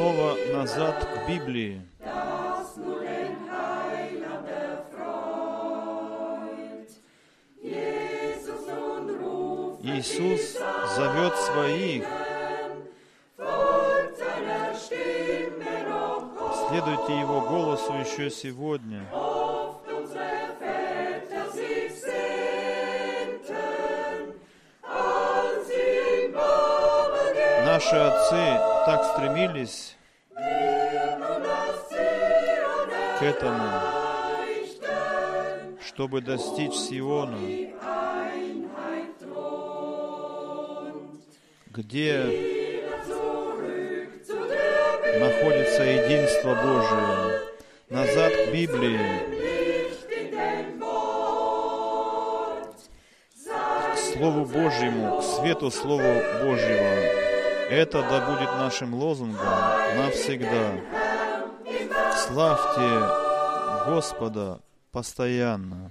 Снова назад к Библии. Иисус зовет своих. Следуйте Его голосу еще сегодня. Наши отцы так стремились этому, чтобы достичь Сиона, где находится единство Божие. Назад к Библии, к Слову Божьему, к свету Слова Божьего. Это да будет нашим лозунгом навсегда. Славьте Господа постоянно.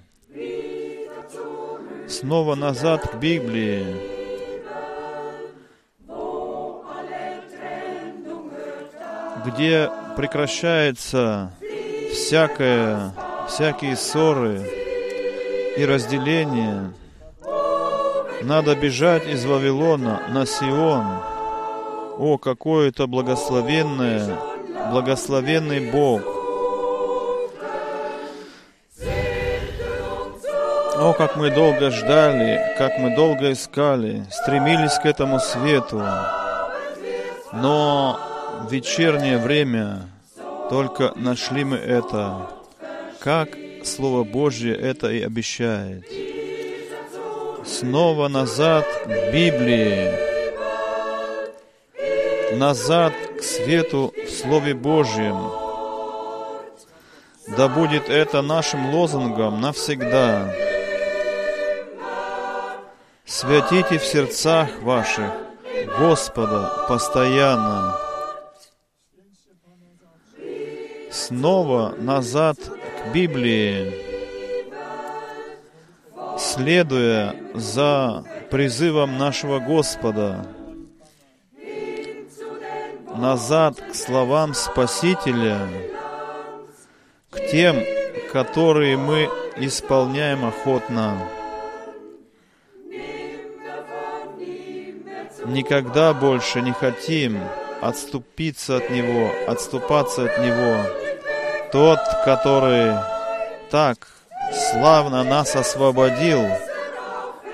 Снова назад к Библии. где прекращается всякое, всякие ссоры и разделения. Надо бежать из Вавилона на Сион. О, какое это благословенное, благословенный Бог. О, как мы долго ждали, как мы долго искали, стремились к этому свету. Но в вечернее время только нашли мы это, как Слово Божье это и обещает. Снова назад к Библии, назад к свету Слове Божьем. Да будет это нашим лозунгом навсегда. Святите в сердцах ваших Господа постоянно. снова назад к Библии, следуя за призывом нашего Господа, назад к словам Спасителя, к тем, которые мы исполняем охотно. Никогда больше не хотим отступиться от Него, отступаться от Него. Тот, который так славно нас освободил,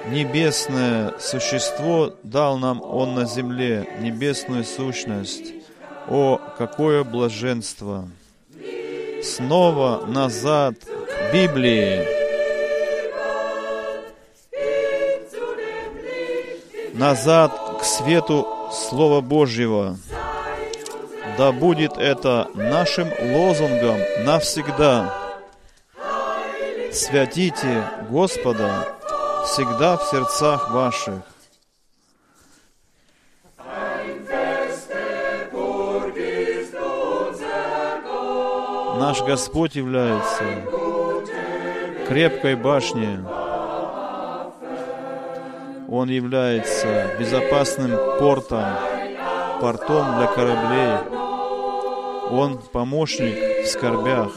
небесное существо дал нам Он на земле, небесную сущность. О, какое блаженство! Снова назад к Библии. Назад к свету Слова Божьего. Да будет это нашим лозунгом навсегда. Святите Господа всегда в сердцах ваших. Наш Господь является крепкой башней. Он является безопасным портом, портом для кораблей. Он помощник в скорбях.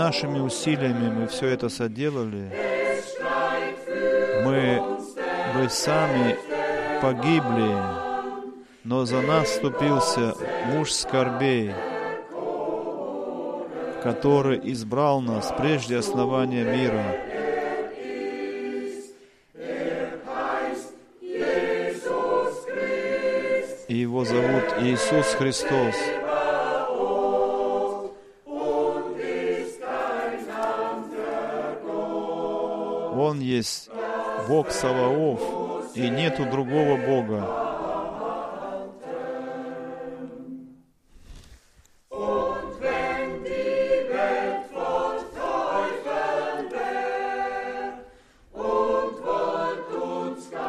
Нашими усилиями мы все это соделали, мы бы сами погибли, но за нас вступился муж скорбей, который избрал нас прежде основания мира. И его зовут Иисус Христос. Есть Бог Саваоф, и нету другого Бога.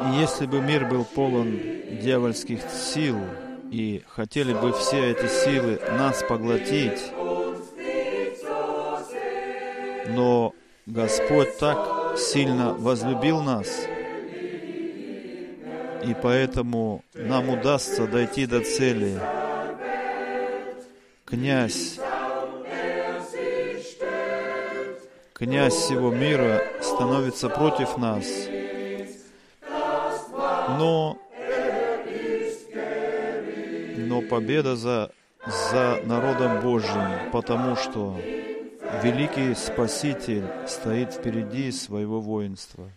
И если бы мир был полон дьявольских сил, и хотели бы все эти силы нас поглотить, но Господь так сильно возлюбил нас, и поэтому нам удастся дойти до цели. Князь, князь всего мира становится против нас, но, но победа за, за народом Божьим, потому что великий Спаситель стоит впереди своего воинства.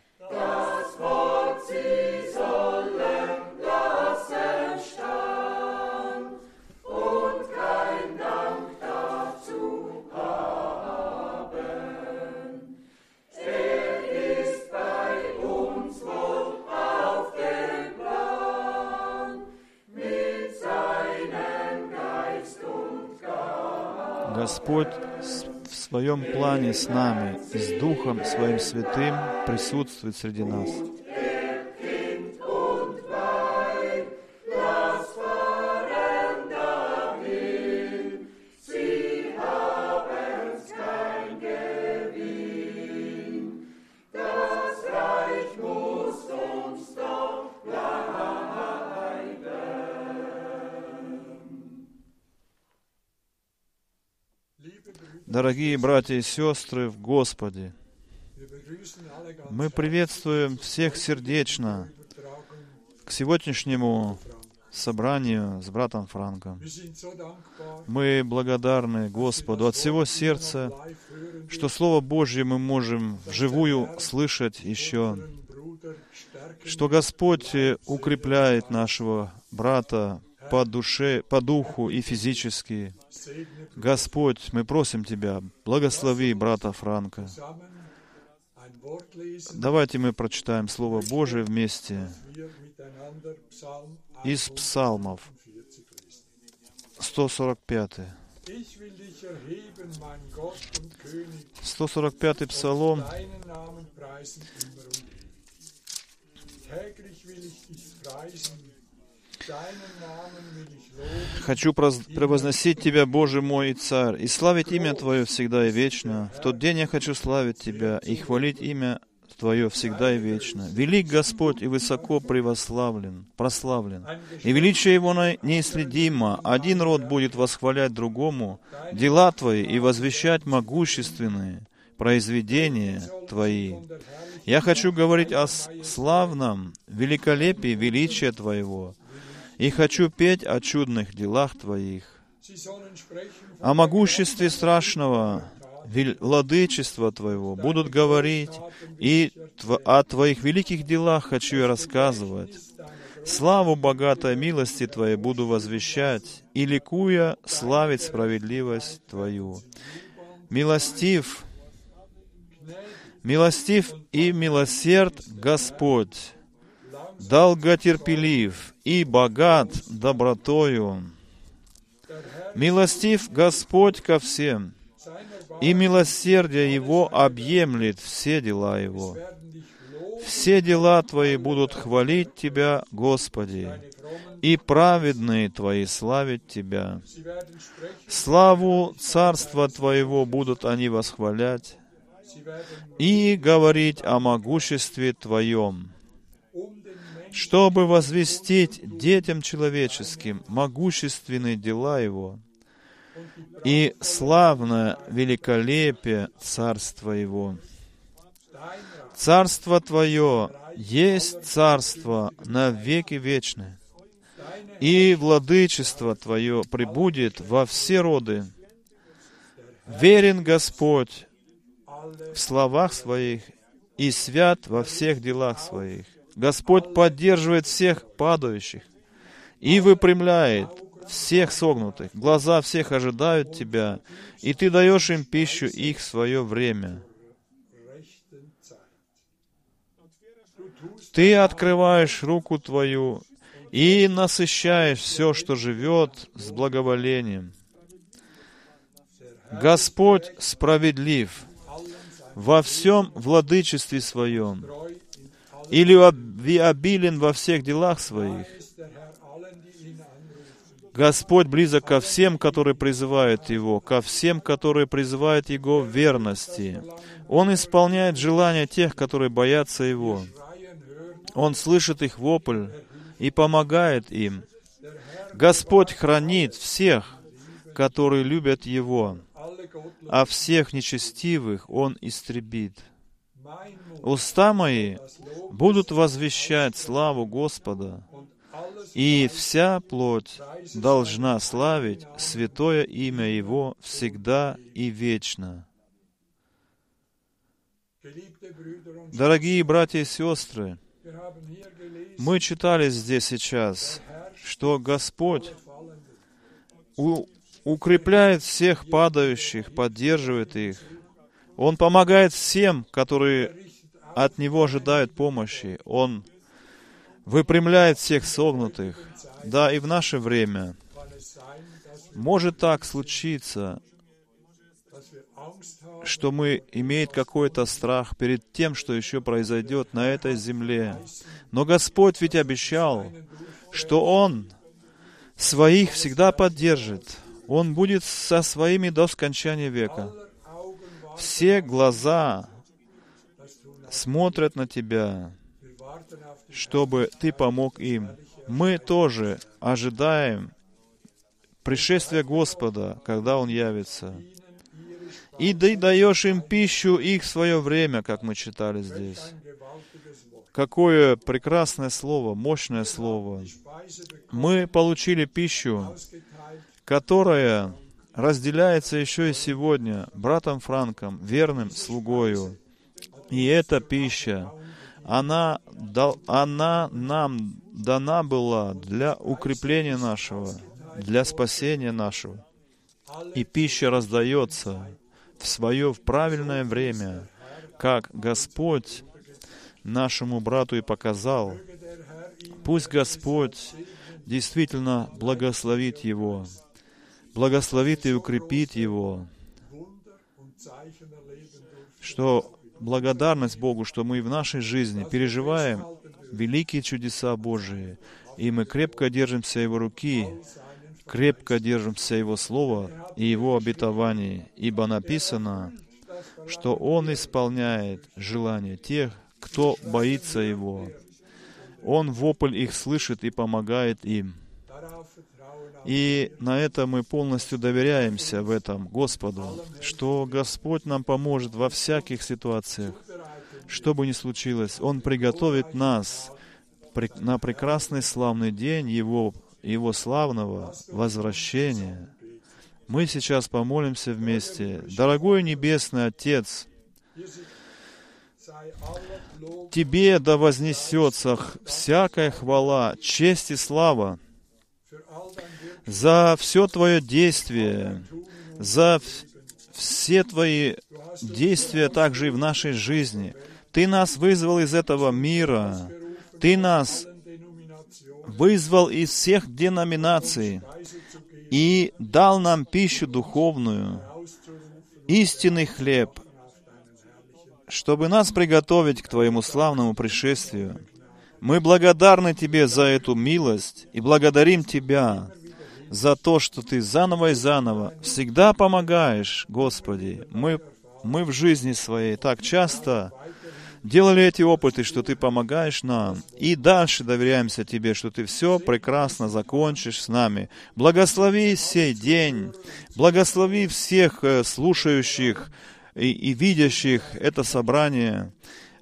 С нами и с Духом Своим Святым присутствует среди нас. Дорогие братья и сестры в Господе, мы приветствуем всех сердечно к сегодняшнему собранию с братом Франком. Мы благодарны Господу от всего сердца, что Слово Божье мы можем вживую слышать еще, что Господь укрепляет нашего брата по душе, по духу и физически. Господь, мы просим Тебя, благослови брата Франка. Давайте мы прочитаем Слово Божие вместе из Псалмов. 145. 145 Псалом. Хочу превозносить Тебя, Боже мой и Царь, и славить имя Твое всегда и вечно. В тот день я хочу славить Тебя и хвалить имя Твое всегда и вечно. Велик Господь и высоко превославлен, прославлен. И величие Его неисследимо. Один род будет восхвалять другому дела Твои и возвещать могущественные произведения Твои. Я хочу говорить о славном великолепии величия Твоего, и хочу петь о чудных делах Твоих, о могуществе страшного владычества Твоего будут говорить, и о Твоих великих делах хочу я рассказывать. Славу богатой милости Твоей буду возвещать, и ликуя славить справедливость Твою. Милостив, милостив и милосерд Господь, долготерпелив и богат добротою. Милостив Господь ко всем, и милосердие Его объемлет все дела Его. Все дела Твои будут хвалить Тебя, Господи, и праведные Твои славить Тебя. Славу Царства Твоего будут они восхвалять и говорить о могуществе Твоем чтобы возвестить детям человеческим могущественные дела Его и славное великолепие Царства Его. Царство Твое есть Царство на веки вечные, и владычество Твое прибудет во все роды. Верен Господь в словах Своих и свят во всех делах Своих. Господь поддерживает всех падающих и выпрямляет всех согнутых. Глаза всех ожидают Тебя, и Ты даешь им пищу их в свое время. Ты открываешь руку Твою и насыщаешь все, что живет с благоволением. Господь справедлив во всем владычестве своем, или обилен во всех делах своих. Господь близок ко всем, которые призывают Его, ко всем, которые призывают Его в верности. Он исполняет желания тех, которые боятся Его. Он слышит их вопль и помогает им. Господь хранит всех, которые любят Его, а всех нечестивых Он истребит. Уста мои будут возвещать славу Господа, и вся плоть должна славить святое имя Его всегда и вечно. Дорогие братья и сестры, мы читали здесь сейчас, что Господь у, укрепляет всех падающих, поддерживает их. Он помогает всем, которые от Него ожидают помощи. Он выпрямляет всех согнутых. Да, и в наше время может так случиться, что мы имеет какой-то страх перед тем, что еще произойдет на этой земле. Но Господь ведь обещал, что Он своих всегда поддержит. Он будет со своими до скончания века. Все глаза смотрят на Тебя, чтобы Ты помог им. Мы тоже ожидаем пришествия Господа, когда Он явится. И ты даешь им пищу их в свое время, как мы читали здесь. Какое прекрасное слово, мощное слово. Мы получили пищу, которая разделяется еще и сегодня братом Франком, верным слугою. И эта пища, она, дал, она нам дана была для укрепления нашего, для спасения нашего. И пища раздается в свое в правильное время, как Господь нашему брату и показал. Пусть Господь действительно благословит его, благословит и укрепит его, что благодарность Богу, что мы в нашей жизни переживаем великие чудеса Божии, и мы крепко держимся Его руки, крепко держимся Его Слова и Его обетований, ибо написано, что Он исполняет желания тех, кто боится Его. Он вопль их слышит и помогает им. И на это мы полностью доверяемся в этом Господу, что Господь нам поможет во всяких ситуациях. Что бы ни случилось, Он приготовит нас на прекрасный славный день Его, Его славного возвращения. Мы сейчас помолимся вместе. Дорогой Небесный Отец, Тебе да вознесется всякая хвала, честь и слава за все Твое действие, за все Твои действия также и в нашей жизни. Ты нас вызвал из этого мира. Ты нас вызвал из всех деноминаций и дал нам пищу духовную, истинный хлеб, чтобы нас приготовить к Твоему славному пришествию. Мы благодарны Тебе за эту милость и благодарим Тебя за то, что Ты заново и заново всегда помогаешь, Господи. Мы, мы в жизни своей так часто делали эти опыты, что Ты помогаешь нам, и дальше доверяемся Тебе, что Ты все прекрасно закончишь с нами. Благослови сей день, благослови всех э, слушающих и, и видящих это собрание,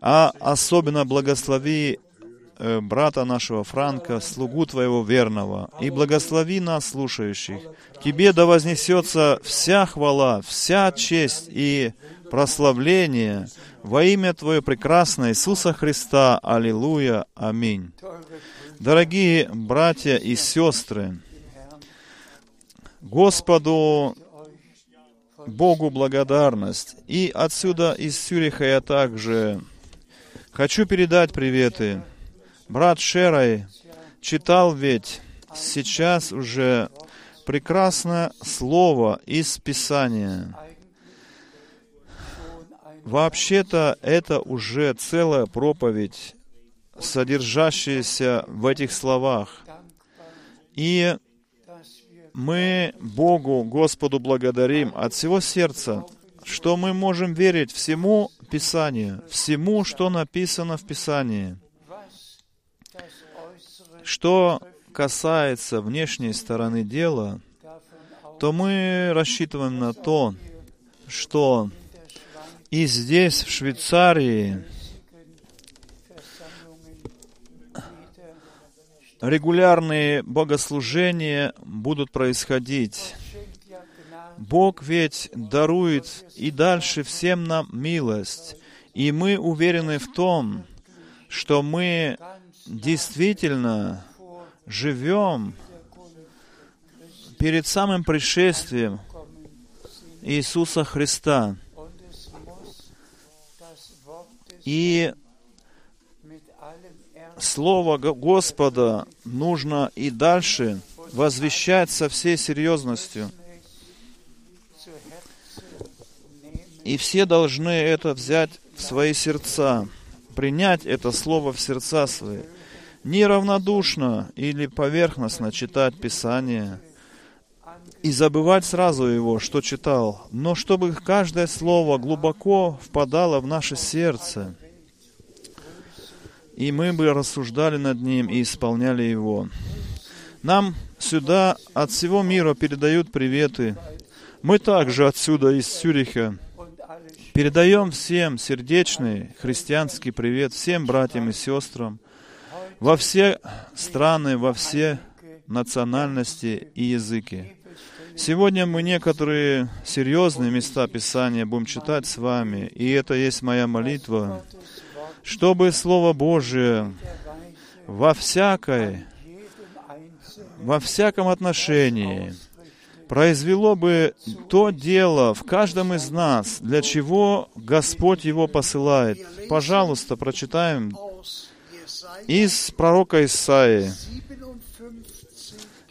а особенно благослови брата нашего Франка, слугу Твоего верного, и благослови нас, слушающих. Тебе да вознесется вся хвала, вся честь и прославление во имя Твое прекрасное Иисуса Христа. Аллилуйя. Аминь. Дорогие братья и сестры, Господу Богу благодарность. И отсюда, из Сюриха, я также хочу передать приветы брат Шерай читал ведь сейчас уже прекрасное слово из Писания. Вообще-то это уже целая проповедь, содержащаяся в этих словах. И мы Богу, Господу благодарим от всего сердца, что мы можем верить всему Писанию, всему, что написано в Писании. Что касается внешней стороны дела, то мы рассчитываем на то, что и здесь, в Швейцарии, регулярные богослужения будут происходить. Бог ведь дарует и дальше всем нам милость. И мы уверены в том, что мы действительно живем перед самым пришествием Иисуса Христа. И Слово Господа нужно и дальше возвещать со всей серьезностью. И все должны это взять в свои сердца, принять это слово в сердца свои. Неравнодушно или поверхностно читать Писание и забывать сразу его, что читал, но чтобы каждое слово глубоко впадало в наше сердце, и мы бы рассуждали над ним и исполняли его. Нам сюда от всего мира передают приветы. Мы также отсюда, из Сюриха, передаем всем сердечный христианский привет, всем братьям и сестрам, во все страны, во все национальности и языки. Сегодня мы некоторые серьезные места Писания будем читать с вами, и это есть моя молитва, чтобы Слово Божие во всякой, во всяком отношении произвело бы то дело в каждом из нас, для чего Господь его посылает. Пожалуйста, прочитаем из пророка Исаии,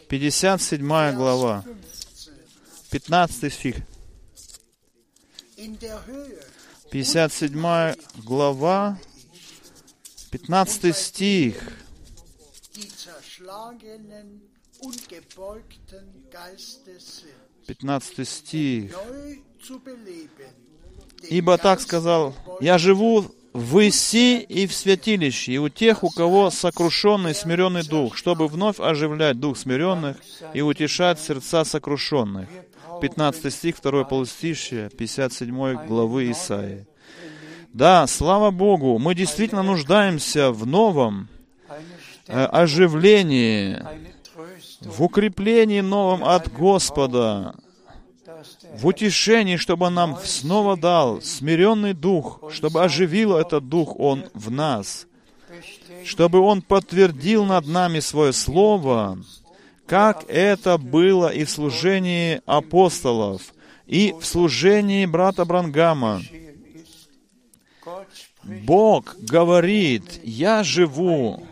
57 глава, 15 стих. 57 глава, 15 стих. 15 стих. Ибо так сказал, «Я живу в Иси и в святилище, и у тех, у кого сокрушенный смиренный дух, чтобы вновь оживлять дух смиренных и утешать сердца сокрушенных». 15 стих, 2 полустишье, 57 главы Исаии. Да, слава Богу, мы действительно нуждаемся в новом э, оживлении, в укреплении новом от Господа, в утешении, чтобы нам снова дал смиренный дух, чтобы оживил этот дух Он в нас, чтобы Он подтвердил над нами свое слово, как это было и в служении апостолов, и в служении брата Брангама. Бог говорит, я живу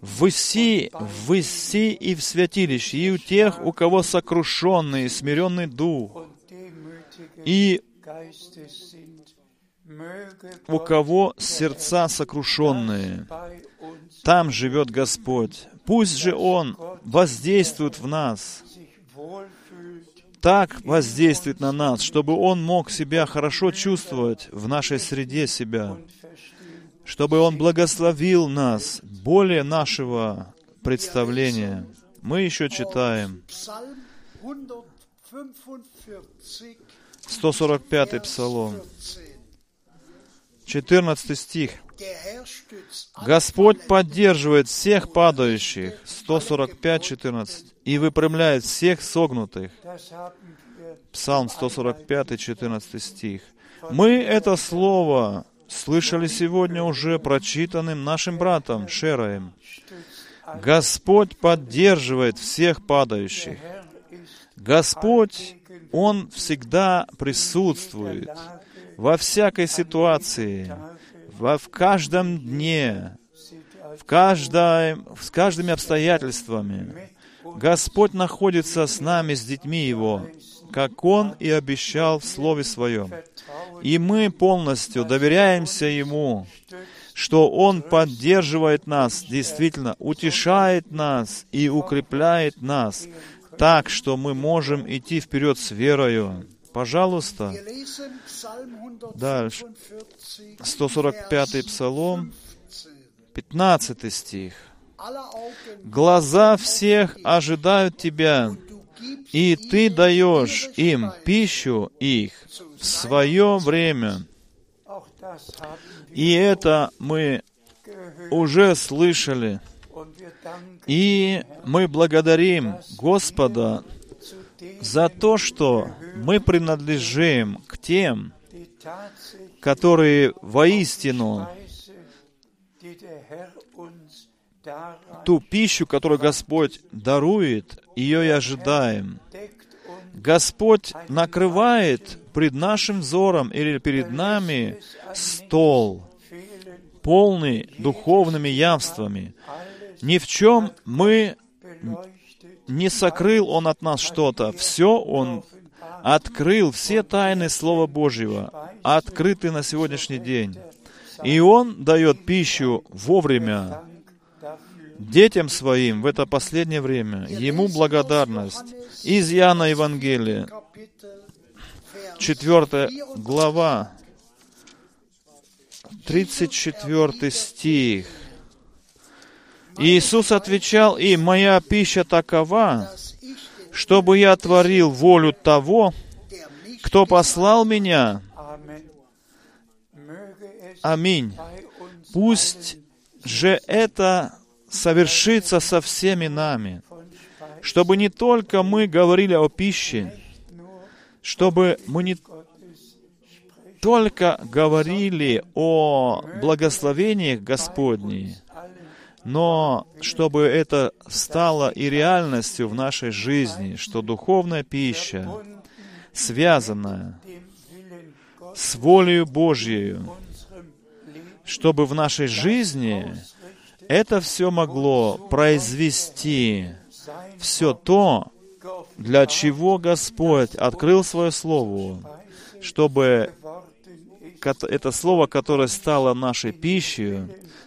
в Иси, в Иси и в святилище, и у тех, у кого сокрушенный, смиренный дух, и у кого сердца сокрушенные. Там живет Господь. Пусть же Он воздействует в нас, так воздействует на нас, чтобы Он мог себя хорошо чувствовать в нашей среде себя чтобы Он благословил нас более нашего представления. Мы еще читаем 145 Псалом, 14 стих. Господь поддерживает всех падающих, 145, 14, и выпрямляет всех согнутых. Псалм 145, 14 стих. Мы это слово слышали сегодня уже прочитанным нашим братом Шераем. Господь поддерживает всех падающих. Господь, Он всегда присутствует во всякой ситуации, во в каждом дне, в, каждой, с каждыми обстоятельствами. Господь находится с нами, с детьми Его, как Он и обещал в Слове Своем. И мы полностью доверяемся Ему, что Он поддерживает нас, действительно, утешает нас и укрепляет нас, так, что мы можем идти вперед с верою. Пожалуйста, дальше. 145-й Псалом, 15 стих. Глаза всех ожидают Тебя, и Ты даешь им пищу их в свое время. И это мы уже слышали. И мы благодарим Господа за то, что мы принадлежим к тем, которые воистину ту пищу, которую Господь дарует, ее и ожидаем. Господь накрывает пред нашим взором или перед нами стол, полный духовными явствами. Ни в чем мы не сокрыл Он от нас что-то. Все Он открыл, все тайны Слова Божьего открыты на сегодняшний день. И Он дает пищу вовремя детям своим в это последнее время. Ему благодарность. Из Иоанна Евангелия, 4 глава, 34 стих. Иисус отвечал им, «Моя пища такова, чтобы я творил волю того, кто послал меня». Аминь. Пусть же это совершится со всеми нами, чтобы не только мы говорили о пище, чтобы мы не только говорили о благословениях Господних, но чтобы это стало и реальностью в нашей жизни, что духовная пища, связанная с волей Божьей, чтобы в нашей жизни это все могло произвести все то, для чего Господь открыл свое Слово, чтобы это Слово, которое стало нашей пищей,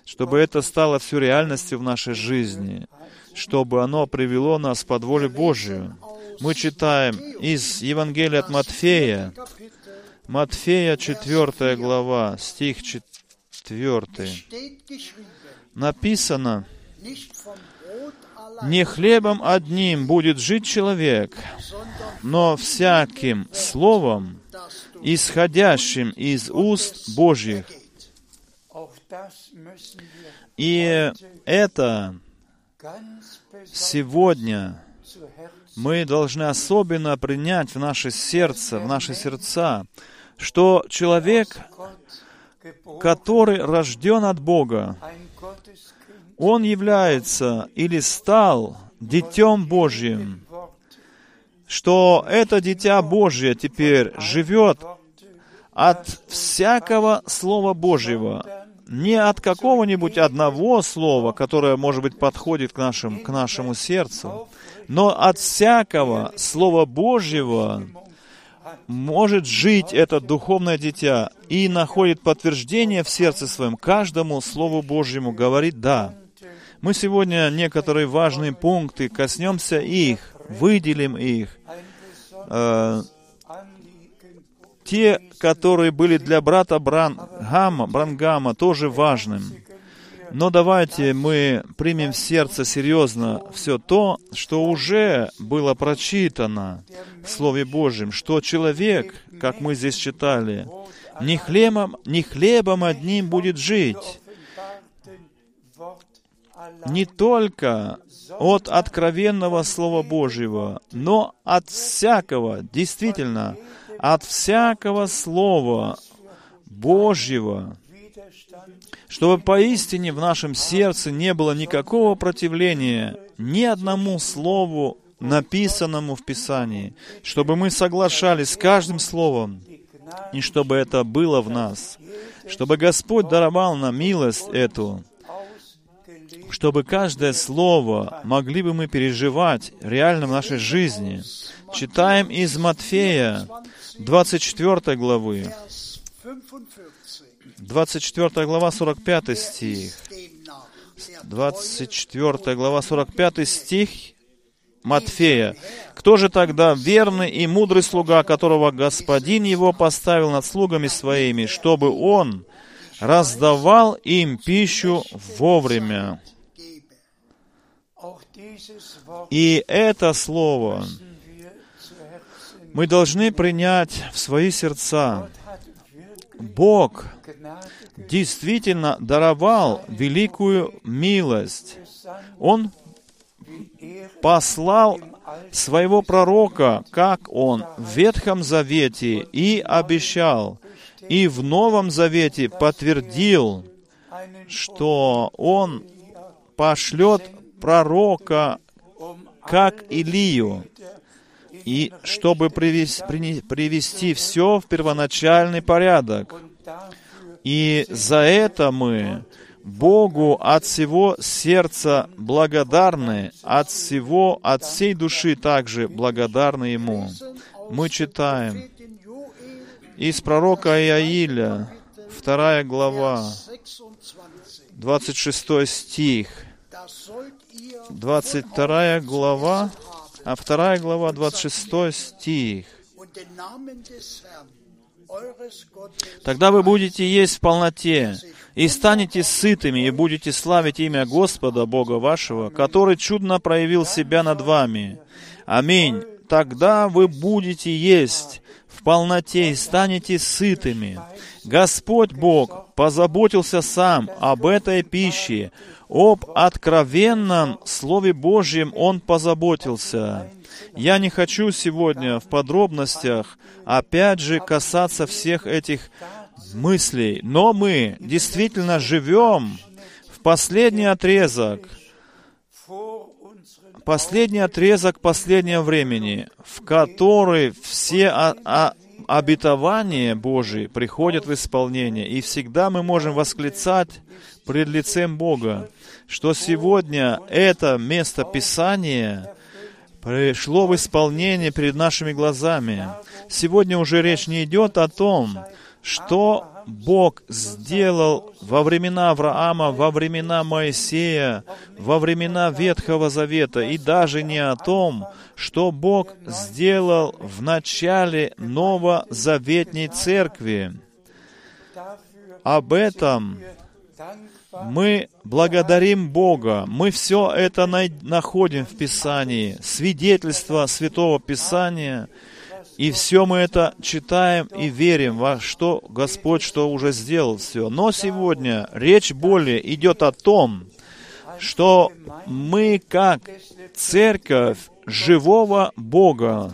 чтобы это стало все реальностью в нашей жизни, чтобы оно привело нас под волю Божию. Мы читаем из Евангелия от Матфея, Матфея 4 глава, стих 4 написано, «Не хлебом одним будет жить человек, но всяким словом, исходящим из уст Божьих». И это сегодня мы должны особенно принять в наше сердце, в наши сердца, что человек, который рожден от Бога, он является или стал Детем Божьим, что это Дитя Божье теперь живет от всякого Слова Божьего, не от какого-нибудь одного слова, которое, может быть, подходит к, нашим, к нашему сердцу, но от всякого Слова Божьего может жить это духовное дитя и находит подтверждение в сердце своем каждому Слову Божьему, говорит «да». Мы сегодня некоторые важные пункты коснемся их, выделим их. Э, те, которые были для брата Брангама, Брангама, тоже важным. Но давайте мы примем в сердце серьезно все то, что уже было прочитано в Слове Божьем, что человек, как мы здесь читали, не хлебом, не хлебом одним будет жить, не только от откровенного Слова Божьего, но от всякого, действительно, от всякого Слова Божьего, чтобы поистине в нашем сердце не было никакого противления ни одному Слову, написанному в Писании, чтобы мы соглашались с каждым Словом, и чтобы это было в нас, чтобы Господь даровал нам милость эту, чтобы каждое слово могли бы мы переживать реально в нашей жизни. Читаем из Матфея 24 главы. 24 глава, 45 стих. 24 глава, 45 стих Матфея. «Кто же тогда верный и мудрый слуга, которого господин его поставил над слугами своими, чтобы он раздавал им пищу вовремя?» И это слово мы должны принять в свои сердца. Бог действительно даровал великую милость. Он послал своего пророка, как он в Ветхом Завете и обещал, и в Новом Завете подтвердил, что он пошлет пророка, как Илию, и чтобы привести, привести все в первоначальный порядок. И за это мы Богу от всего сердца благодарны, от всего, от всей души также благодарны Ему. Мы читаем из пророка Иаиля, вторая глава, 26 стих, 22 глава, а вторая глава, 26 стих. Тогда вы будете есть в полноте, и станете сытыми, и будете славить имя Господа, Бога вашего, который чудно проявил себя над вами. Аминь. Тогда вы будете есть в полноте и станете сытыми. Господь Бог позаботился сам об этой пище, об откровенном Слове Божьем Он позаботился. Я не хочу сегодня в подробностях опять же касаться всех этих мыслей, но мы действительно живем в последний отрезок, последний отрезок последнего времени, в который все о, о, обетования Божии приходят в исполнение. И всегда мы можем восклицать пред лицем Бога, что сегодня это место Писания пришло в исполнение перед нашими глазами. Сегодня уже речь не идет о том, что Бог сделал во времена Авраама, во времена Моисея, во времена Ветхого Завета, и даже не о том, что Бог сделал в начале Новозаветней Церкви. Об этом мы благодарим Бога. Мы все это находим в Писании. Свидетельство Святого Писания. И все мы это читаем и верим во что Господь, что уже сделал все. Но сегодня речь более идет о том, что мы как церковь живого Бога,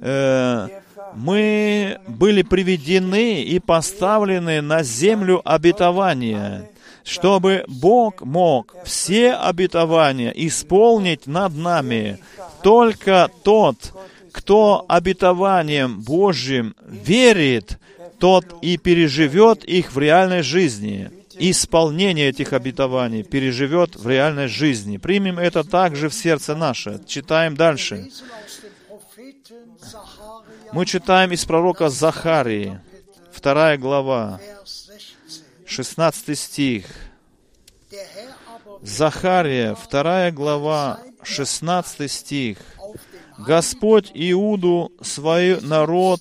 э, мы были приведены и поставлены на землю обетования чтобы Бог мог все обетования исполнить над нами. Только тот, кто обетованием Божьим верит, тот и переживет их в реальной жизни. Исполнение этих обетований переживет в реальной жизни. Примем это также в сердце наше. Читаем дальше. Мы читаем из пророка Захарии, вторая глава, 16 стих. Захария, 2 глава, 16 стих. Господь Иуду, свой народ,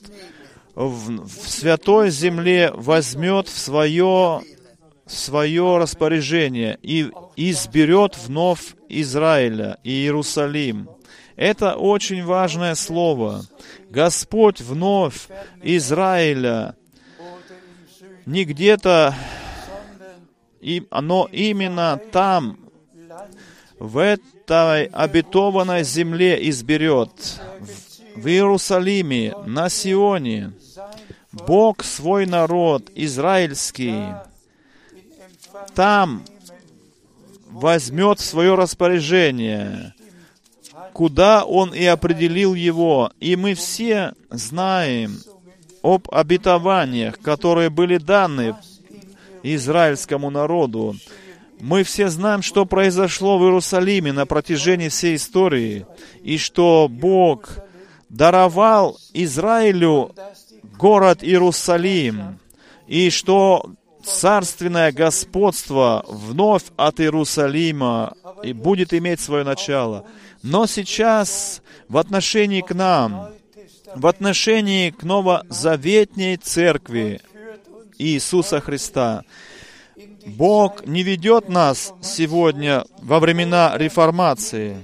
в, в святой земле возьмет в свое, в свое распоряжение и изберет вновь Израиля и Иерусалим. Это очень важное слово. Господь вновь Израиля не где-то, но именно там, в этой обетованной земле изберет, в Иерусалиме, на Сионе, Бог свой народ израильский, там возьмет свое распоряжение, куда Он и определил его. И мы все знаем об обетованиях, которые были даны израильскому народу Мы все знаем, что произошло в Иерусалиме на протяжении всей истории, и что Бог даровал Израилю город Иерусалим, и что царственное господство вновь от Иерусалима и будет иметь свое начало. Но сейчас в отношении к нам, в отношении к новозаветней церкви Иисуса Христа, Бог не ведет нас сегодня во времена реформации.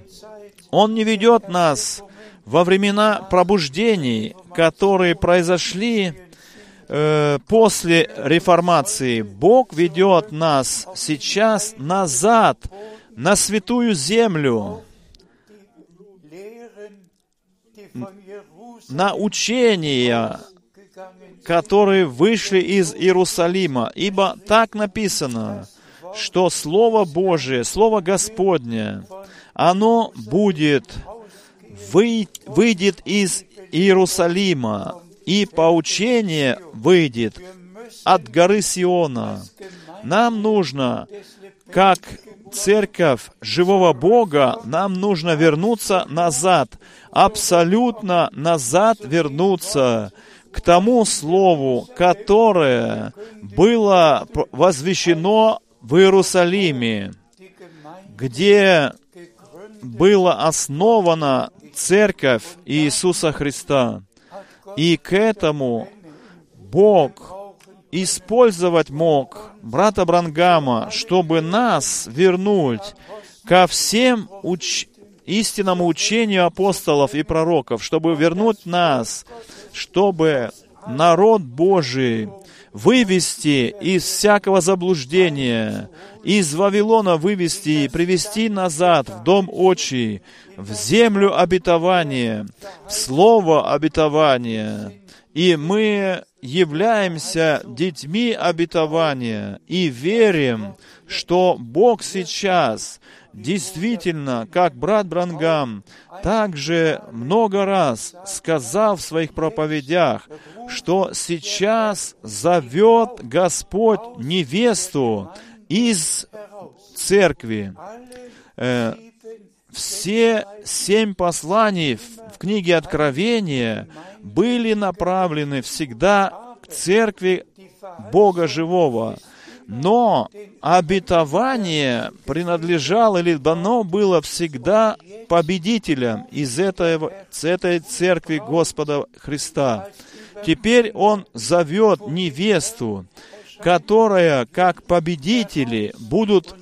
Он не ведет нас во времена пробуждений, которые произошли э, после реформации. Бог ведет нас сейчас назад на святую землю, на учения, которые вышли из Иерусалима. Ибо так написано, что Слово Божие, Слово Господне, оно будет, вы, выйдет из Иерусалима, и поучение выйдет от горы Сиона. Нам нужно, как церковь живого Бога, нам нужно вернуться назад, абсолютно назад вернуться к тому слову, которое было возвещено в Иерусалиме, где была основана церковь Иисуса Христа. И к этому Бог использовать мог брата Брангама, чтобы нас вернуть ко всем уч... истинному учению апостолов и пророков, чтобы вернуть нас, чтобы народ Божий вывести из всякого заблуждения, из Вавилона вывести и привести назад в дом отчий, в землю обетования, в слово обетования. И мы являемся детьми обетования и верим, что Бог сейчас действительно, как брат Брангам, также много раз сказал в своих проповедях, что сейчас зовет Господь невесту из церкви. Э, все семь посланий в книге Откровения были направлены всегда к церкви Бога Живого. Но обетование принадлежало или дано было всегда победителям из этого, с этой церкви Господа Христа. Теперь Он зовет невесту, которая, как победители, будут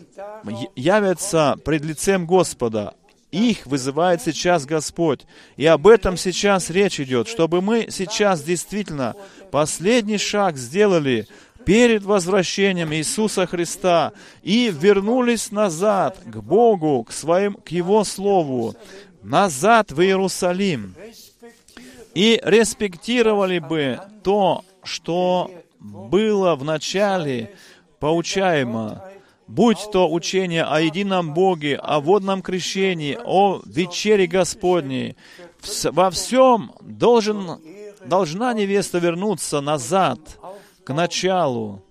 явятся пред лицем Господа. Их вызывает сейчас Господь. И об этом сейчас речь идет, чтобы мы сейчас действительно последний шаг сделали перед возвращением Иисуса Христа и вернулись назад к Богу, к, своим, к Его Слову, назад в Иерусалим. И респектировали бы то, что было в начале поучаемо, будь то учение о едином Боге, о водном крещении, о вечере Господней, во всем должен, должна невеста вернуться назад к началу,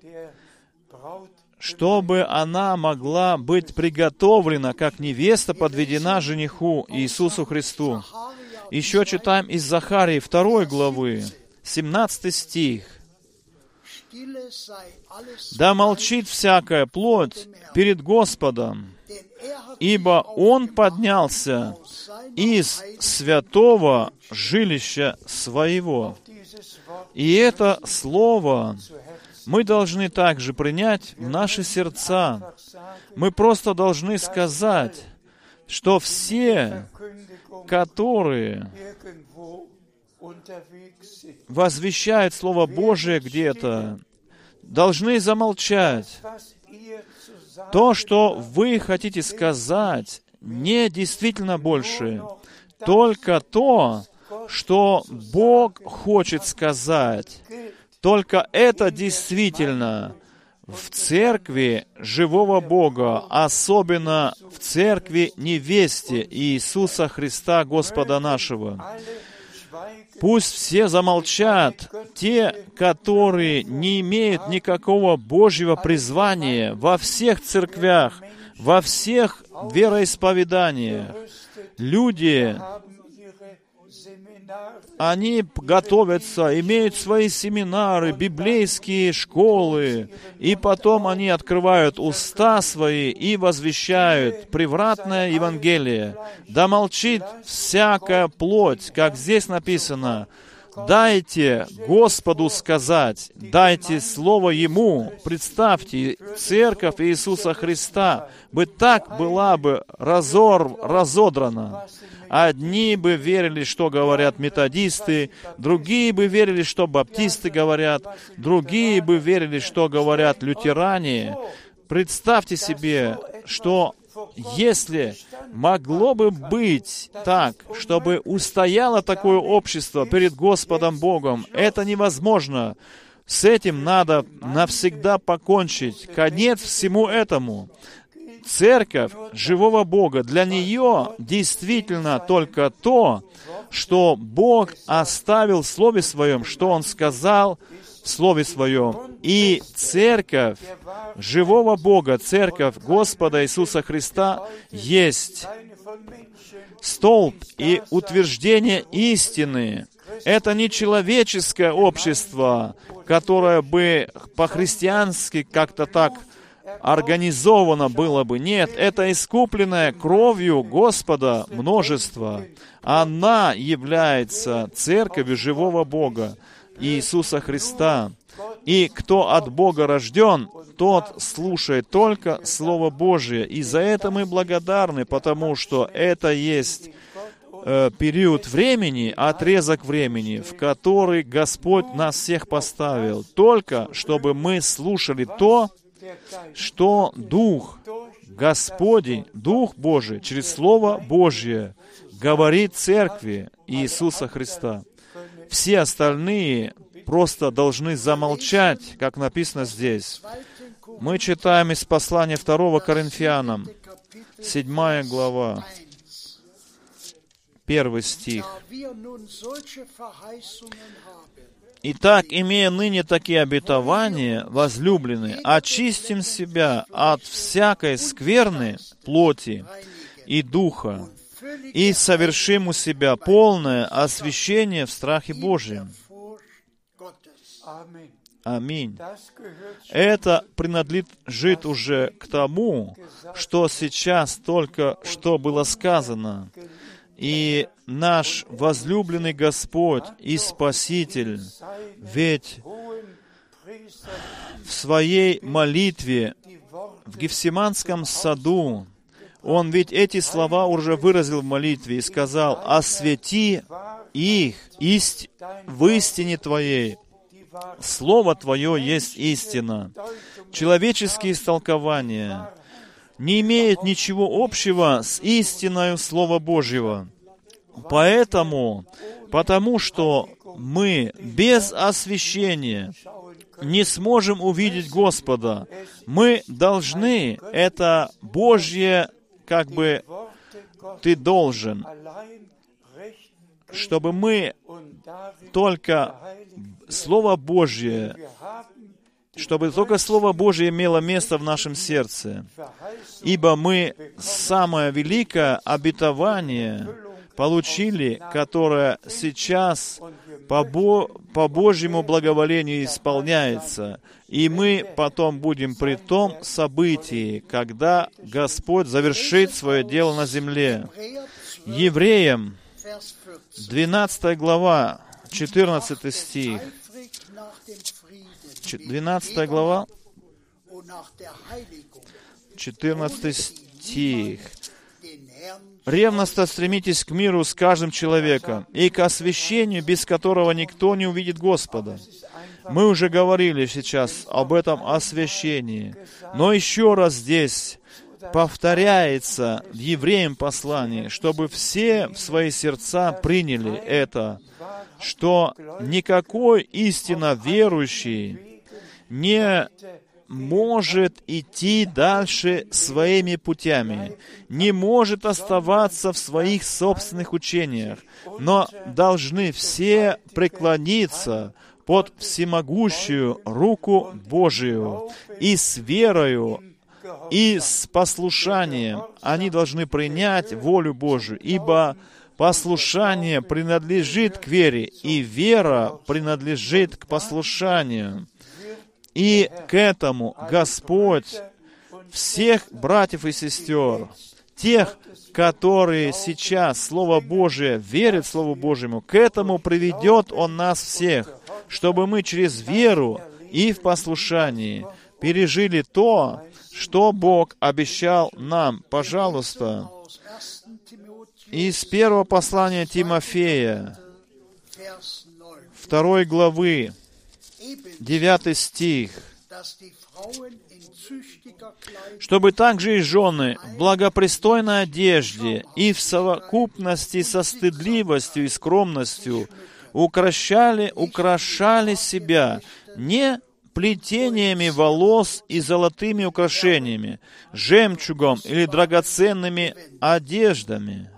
чтобы она могла быть приготовлена, как невеста подведена жениху Иисусу Христу. Еще читаем из Захарии 2 главы, 17 стих. «Да молчит всякая плоть перед Господом, ибо Он поднялся из святого жилища своего». И это слово мы должны также принять в наши сердца. Мы просто должны сказать, что все, которые возвещают Слово Божие где-то, должны замолчать. То, что вы хотите сказать, не действительно больше. Только то, что Бог хочет сказать. Только это действительно в церкви живого Бога, особенно в церкви невесте Иисуса Христа, Господа нашего. Пусть все замолчат, те, которые не имеют никакого Божьего призвания во всех церквях, во всех вероисповеданиях. Люди, они готовятся, имеют свои семинары, библейские школы, и потом они открывают уста свои и возвещают превратное Евангелие. Да молчит всякая плоть, как здесь написано, Дайте Господу сказать, дайте Слово Ему. Представьте, Церковь Иисуса Христа бы так была бы разор, разодрана. Одни бы верили, что говорят методисты, другие бы верили, что баптисты говорят, другие бы верили, что говорят лютеране. Представьте себе, что если могло бы быть так, чтобы устояло такое общество перед Господом Богом, это невозможно. С этим надо навсегда покончить. Конец всему этому. Церковь живого Бога, для нее действительно только то, что Бог оставил в Слове Своем, что Он сказал – Слове Своем. И церковь живого Бога, церковь Господа Иисуса Христа есть столб и утверждение истины. Это не человеческое общество, которое бы по-христиански как-то так организовано было бы. Нет, это искупленное кровью Господа множество. Она является церковью живого Бога. Иисуса Христа. И кто от Бога рожден, тот слушает только Слово Божие. И за это мы благодарны, потому что это есть э, период времени, отрезок времени, в который Господь нас всех поставил, только чтобы мы слушали то, что Дух Господень, Дух Божий, через Слово Божье говорит Церкви Иисуса Христа. Все остальные просто должны замолчать, как написано здесь. Мы читаем из послания 2 Коринфянам, 7 глава, 1 стих. Итак, имея ныне такие обетования, возлюбленные, очистим себя от всякой скверны плоти и духа, и совершим у себя полное освящение в страхе Божьем. Аминь. Это принадлежит уже к тому, что сейчас только что было сказано. И наш возлюбленный Господь и Спаситель, ведь в своей молитве в Гефсиманском саду он ведь эти слова уже выразил в молитве и сказал, «Освети их исть в истине Твоей». Слово Твое есть истина. Человеческие истолкования не имеют ничего общего с истиною Слова Божьего. Поэтому, потому что мы без освящения не сможем увидеть Господа, мы должны это Божье как бы ты должен, чтобы мы только Слово Божье, чтобы только Слово Божье имело место в нашем сердце. Ибо мы самое великое обетование получили, которое сейчас по, Бо, по Божьему благоволению исполняется. И мы потом будем при том событии, когда Господь завершит свое дело на земле. Евреям, 12 глава, 14 стих. 12 глава, 14 стих. Ревностно стремитесь к миру с каждым человеком и к освящению, без которого никто не увидит Господа. Мы уже говорили сейчас об этом освящении. Но еще раз здесь повторяется в евреям послании, чтобы все в свои сердца приняли это, что никакой истинно верующий не может идти дальше своими путями, не может оставаться в своих собственных учениях, но должны все преклониться под всемогущую руку Божию и с верою и с послушанием они должны принять волю Божию, ибо послушание принадлежит к вере, и вера принадлежит к послушанию. И к этому Господь всех братьев и сестер, тех, которые сейчас Слово Божие верят Слову Божьему, к этому приведет Он нас всех, чтобы мы через веру и в послушании пережили то, что Бог обещал нам. Пожалуйста, из первого послания Тимофея, второй главы, девятый стих, чтобы также и жены в благопристойной одежде и в совокупности со стыдливостью и скромностью укращали, украшали себя не плетениями волос и золотыми украшениями, жемчугом или драгоценными одеждами.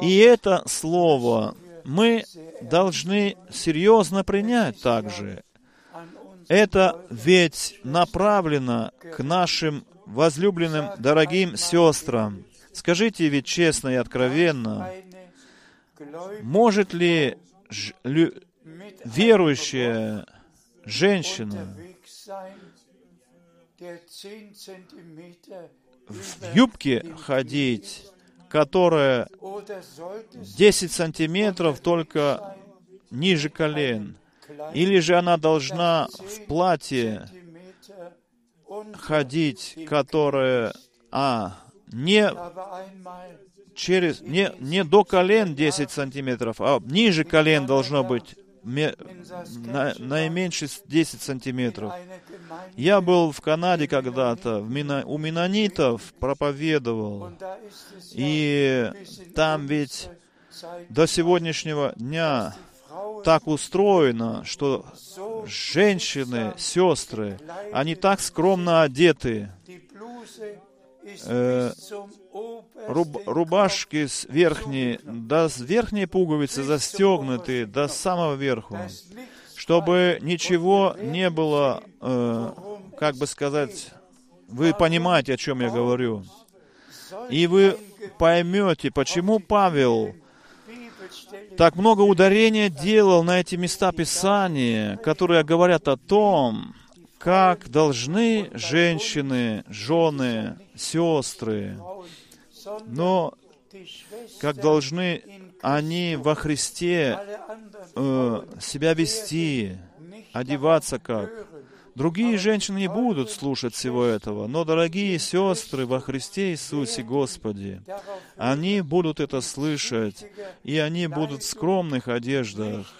И это слово мы должны серьезно принять также. Это ведь направлено к нашим возлюбленным, дорогим сестрам. Скажите ведь честно и откровенно, может ли верующая женщина в юбке ходить, которая 10 сантиметров только ниже колен, или же она должна в платье ходить, которое, а, не через, не, не до колен 10 сантиметров, а ниже колен должно быть на, наименьше 10 сантиметров. Я был в Канаде когда-то, у менонитов проповедовал, и там ведь до сегодняшнего дня так устроено, что женщины, сестры, они так скромно одеты, э, руб, рубашки с верхней, до верхней пуговицы застегнуты до самого верху, чтобы ничего не было, э, как бы сказать, вы понимаете, о чем я говорю. И вы поймете, почему Павел так много ударения делал на эти места Писания, которые говорят о том, как должны женщины, жены, сестры, но как должны они во Христе э, себя вести, одеваться как. Другие женщины не будут слушать всего этого, но, дорогие сестры во Христе Иисусе Господи, они будут это слышать, и они будут в скромных одеждах,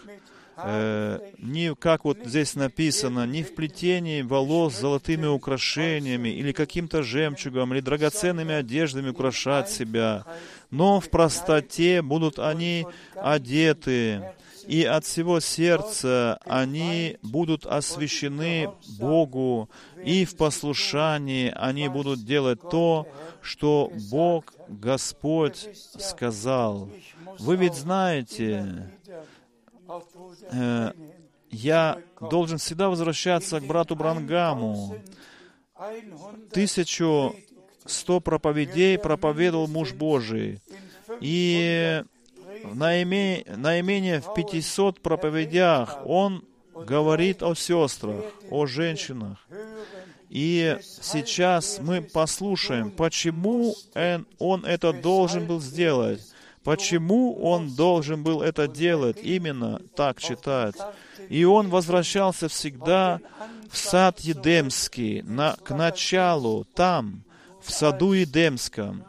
э, не, как вот здесь написано, не в плетении волос золотыми украшениями или каким-то жемчугом или драгоценными одеждами украшать себя, но в простоте будут они одеты, и от всего сердца они будут освящены Богу, и в послушании они будут делать то, что Бог, Господь, сказал. Вы ведь знаете, э, я должен всегда возвращаться к брату Брангаму. Тысячу сто проповедей проповедовал муж Божий. И наименее, в 500 проповедях он говорит о сестрах, о женщинах. И сейчас мы послушаем, почему он это должен был сделать. Почему он должен был это делать, именно так читать? И он возвращался всегда в сад Едемский, на, к началу, там, в саду Едемском,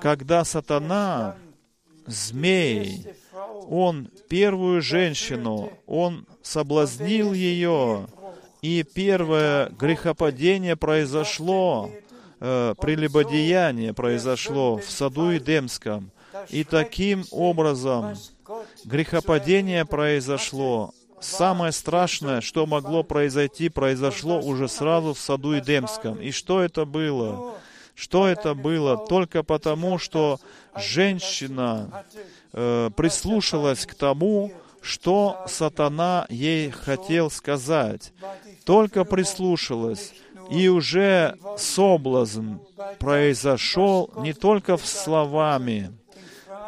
когда сатана, змей, он первую женщину, он соблазнил ее, и первое грехопадение произошло, э, прелюбодеяние произошло в саду Едемском. И таким образом грехопадение произошло самое страшное, что могло произойти, произошло уже сразу в саду Эдемском. И что это было? Что это было? Только потому, что женщина э, прислушалась к тому, что сатана ей хотел сказать. Только прислушалась. И уже соблазн произошел не только в словами,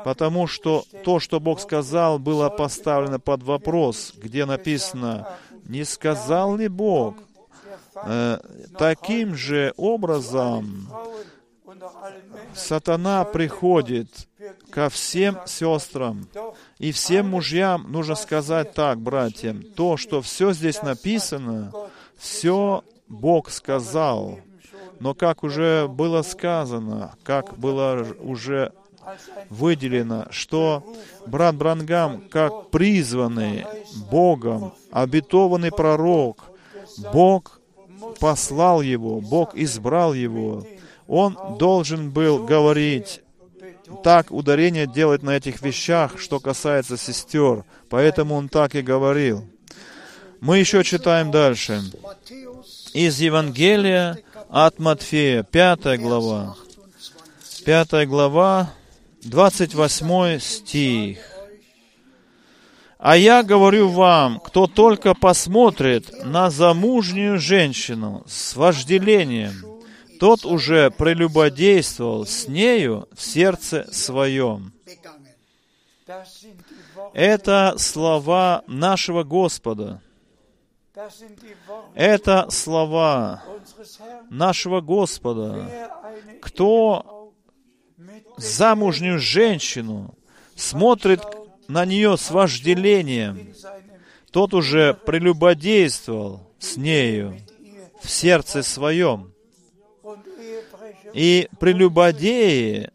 потому что то, что Бог сказал, было поставлено под вопрос, где написано, не сказал ли Бог? Э, таким же образом сатана приходит ко всем сестрам и всем мужьям нужно сказать так, братьям, то, что все здесь написано, все Бог сказал. Но как уже было сказано, как было уже выделено, что брат Брангам, как призванный Богом, обетованный пророк, Бог послал его, Бог избрал его. Он должен был говорить так ударение делать на этих вещах, что касается сестер. Поэтому он так и говорил. Мы еще читаем дальше. Из Евангелия от Матфея, 5 глава. 5 глава, 28 стих. «А я говорю вам, кто только посмотрит на замужнюю женщину с вожделением, тот уже прелюбодействовал с нею в сердце своем». Это слова нашего Господа. Это слова нашего Господа. Кто замужнюю женщину, смотрит на нее с вожделением, тот уже прелюбодействовал с нею в сердце своем. И прелюбодеи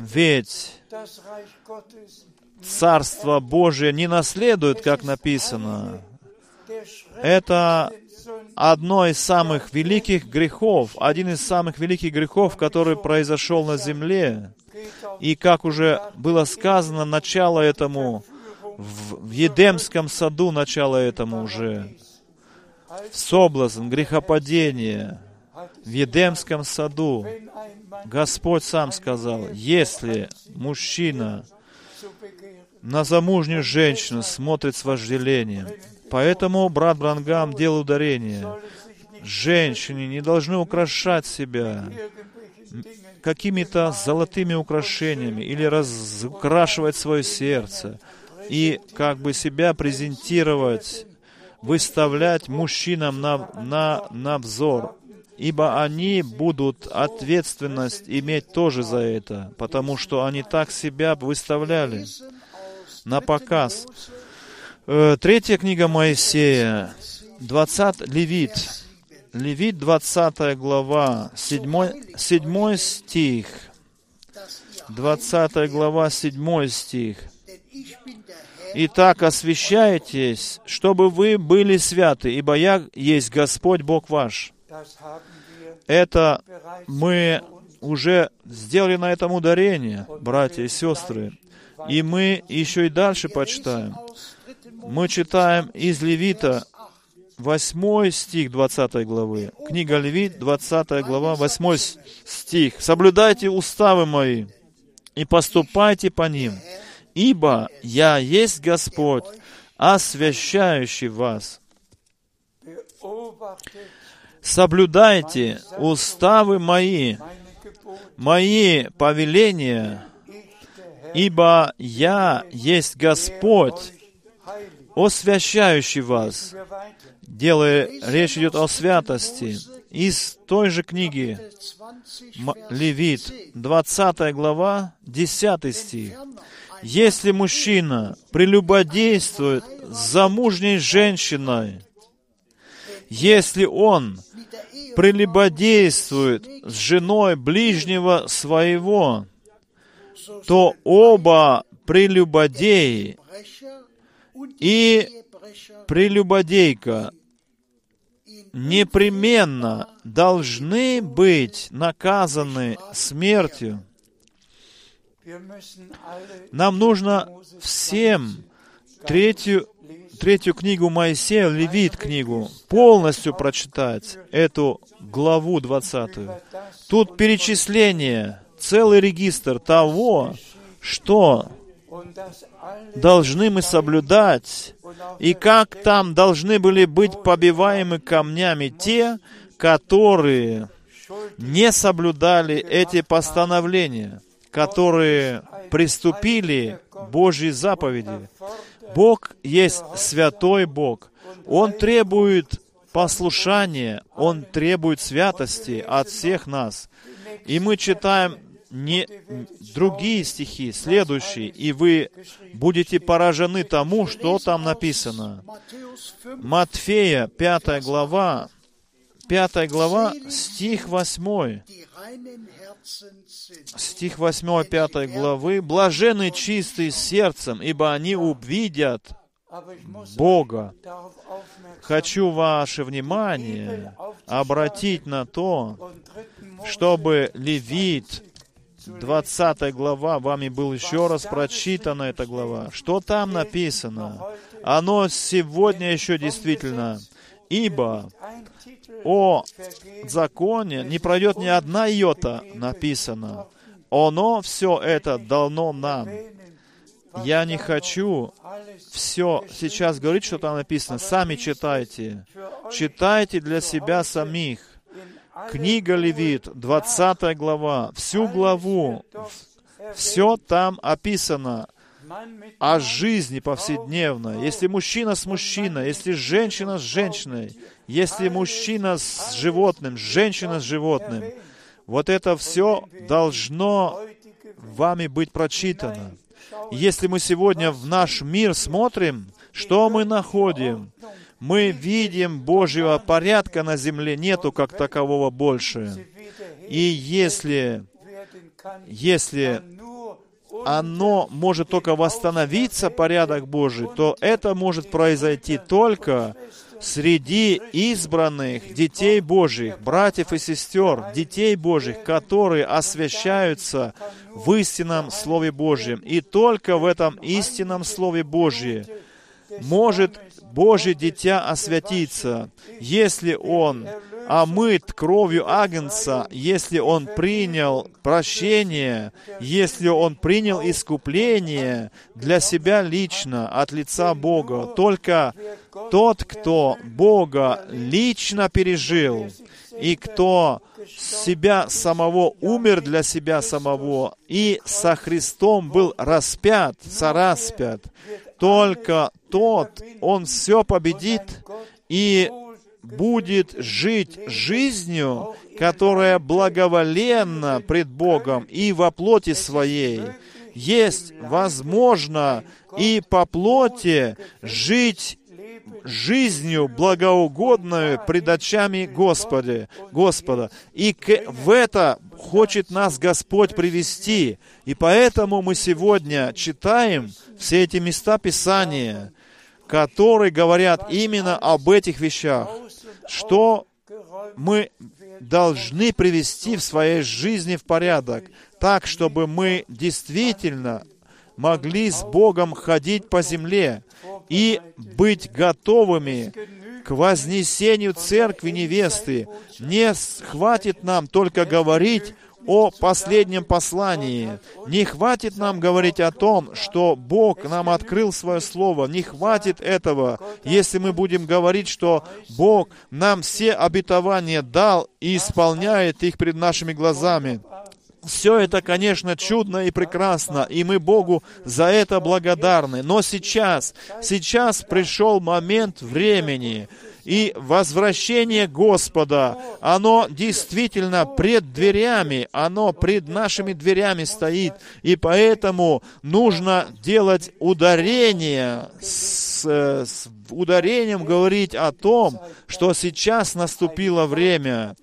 ведь Царство Божие не наследуют, как написано. Это одно из самых великих грехов, один из самых великих грехов, который произошел на земле. И как уже было сказано, начало этому в, в Едемском саду, начало этому уже. Соблазн, грехопадение в Едемском саду. Господь сам сказал, если мужчина на замужнюю женщину смотрит с вожделением, Поэтому брат Брангам делал ударение. Женщины не должны украшать себя какими-то золотыми украшениями или разукрашивать свое сердце и как бы себя презентировать, выставлять мужчинам на, на, на взор, ибо они будут ответственность иметь тоже за это, потому что они так себя выставляли на показ. Э, третья книга Моисея, 20, Левит, Левит, 20 глава, 7, 7 стих, 20 глава, 7 стих. «Итак, освящайтесь, чтобы вы были святы, ибо я есть Господь Бог ваш». Это мы уже сделали на этом ударение, братья и сестры. И мы еще и дальше почитаем мы читаем из Левита 8 стих 20 главы. Книга Левит, 20 глава, 8 стих. «Соблюдайте уставы мои и поступайте по ним, ибо я есть Господь, освящающий вас». Соблюдайте уставы мои, мои повеления, ибо я есть Господь, освящающий вас, делая, речь идет о святости. Из той же книги Левит, 20 глава, 10 стих. Если мужчина прелюбодействует с замужней женщиной, если он прелюбодействует с женой ближнего своего, то оба прелюбодеи и прелюбодейка непременно должны быть наказаны смертью. Нам нужно всем третью третью книгу Моисея, Левит книгу, полностью прочитать эту главу 20. Тут перечисление, целый регистр того, что должны мы соблюдать, и как там должны были быть побиваемы камнями те, которые не соблюдали эти постановления, которые приступили Божьей заповеди. Бог есть святой Бог. Он требует послушания, Он требует святости от всех нас. И мы читаем не другие стихи, следующие, и вы будете поражены тому, что там написано. Матфея, 5 глава, 5 глава, стих 8. Стих 8 5 главы. «Блажены чистые сердцем, ибо они увидят Бога». Хочу ваше внимание обратить на то, чтобы Левит, 20 глава, вами был еще раз прочитана эта глава. Что там написано? Оно сегодня еще действительно. Ибо о законе не пройдет ни одна йота, написано. Оно все это дано нам. Я не хочу все сейчас говорить, что там написано. Сами читайте. Читайте для себя самих. Книга Левит, 20 глава, всю главу, все там описано о жизни повседневной. Если мужчина с мужчиной, если женщина с женщиной, если мужчина с животным, женщина с животным, вот это все должно вами быть прочитано. Если мы сегодня в наш мир смотрим, что мы находим? Мы видим Божьего порядка на земле, нету как такового больше. И если, если оно может только восстановиться, порядок Божий, то это может произойти только среди избранных детей Божьих, братьев и сестер, детей Божьих, которые освящаются в истинном Слове Божьем. И только в этом истинном Слове Божьем может Божье дитя освятиться, если он омыт кровью Агнца, если он принял прощение, если он принял искупление для себя лично от лица Бога. Только тот, кто Бога лично пережил, и кто себя самого умер для себя самого, и со Христом был распят, сораспят, только тот, он все победит и будет жить жизнью, которая благоволенна пред Богом и во плоти своей. Есть возможно и по плоти жить жизнью благоугодную пред очами Господи, Господа. И к, в это хочет нас Господь привести. И поэтому мы сегодня читаем все эти места Писания, которые говорят именно об этих вещах что мы должны привести в своей жизни в порядок, так, чтобы мы действительно могли с Богом ходить по земле и быть готовыми к вознесению церкви невесты. Не хватит нам только говорить о последнем послании. Не хватит нам говорить о том, что Бог нам открыл свое слово. Не хватит этого, если мы будем говорить, что Бог нам все обетования дал и исполняет их перед нашими глазами. Все это, конечно, чудно и прекрасно, и мы Богу за это благодарны. Но сейчас, сейчас пришел момент времени, и возвращение Господа, оно действительно пред дверями, оно пред нашими дверями стоит. И поэтому нужно делать ударение, с, с ударением говорить о том, что сейчас наступило время,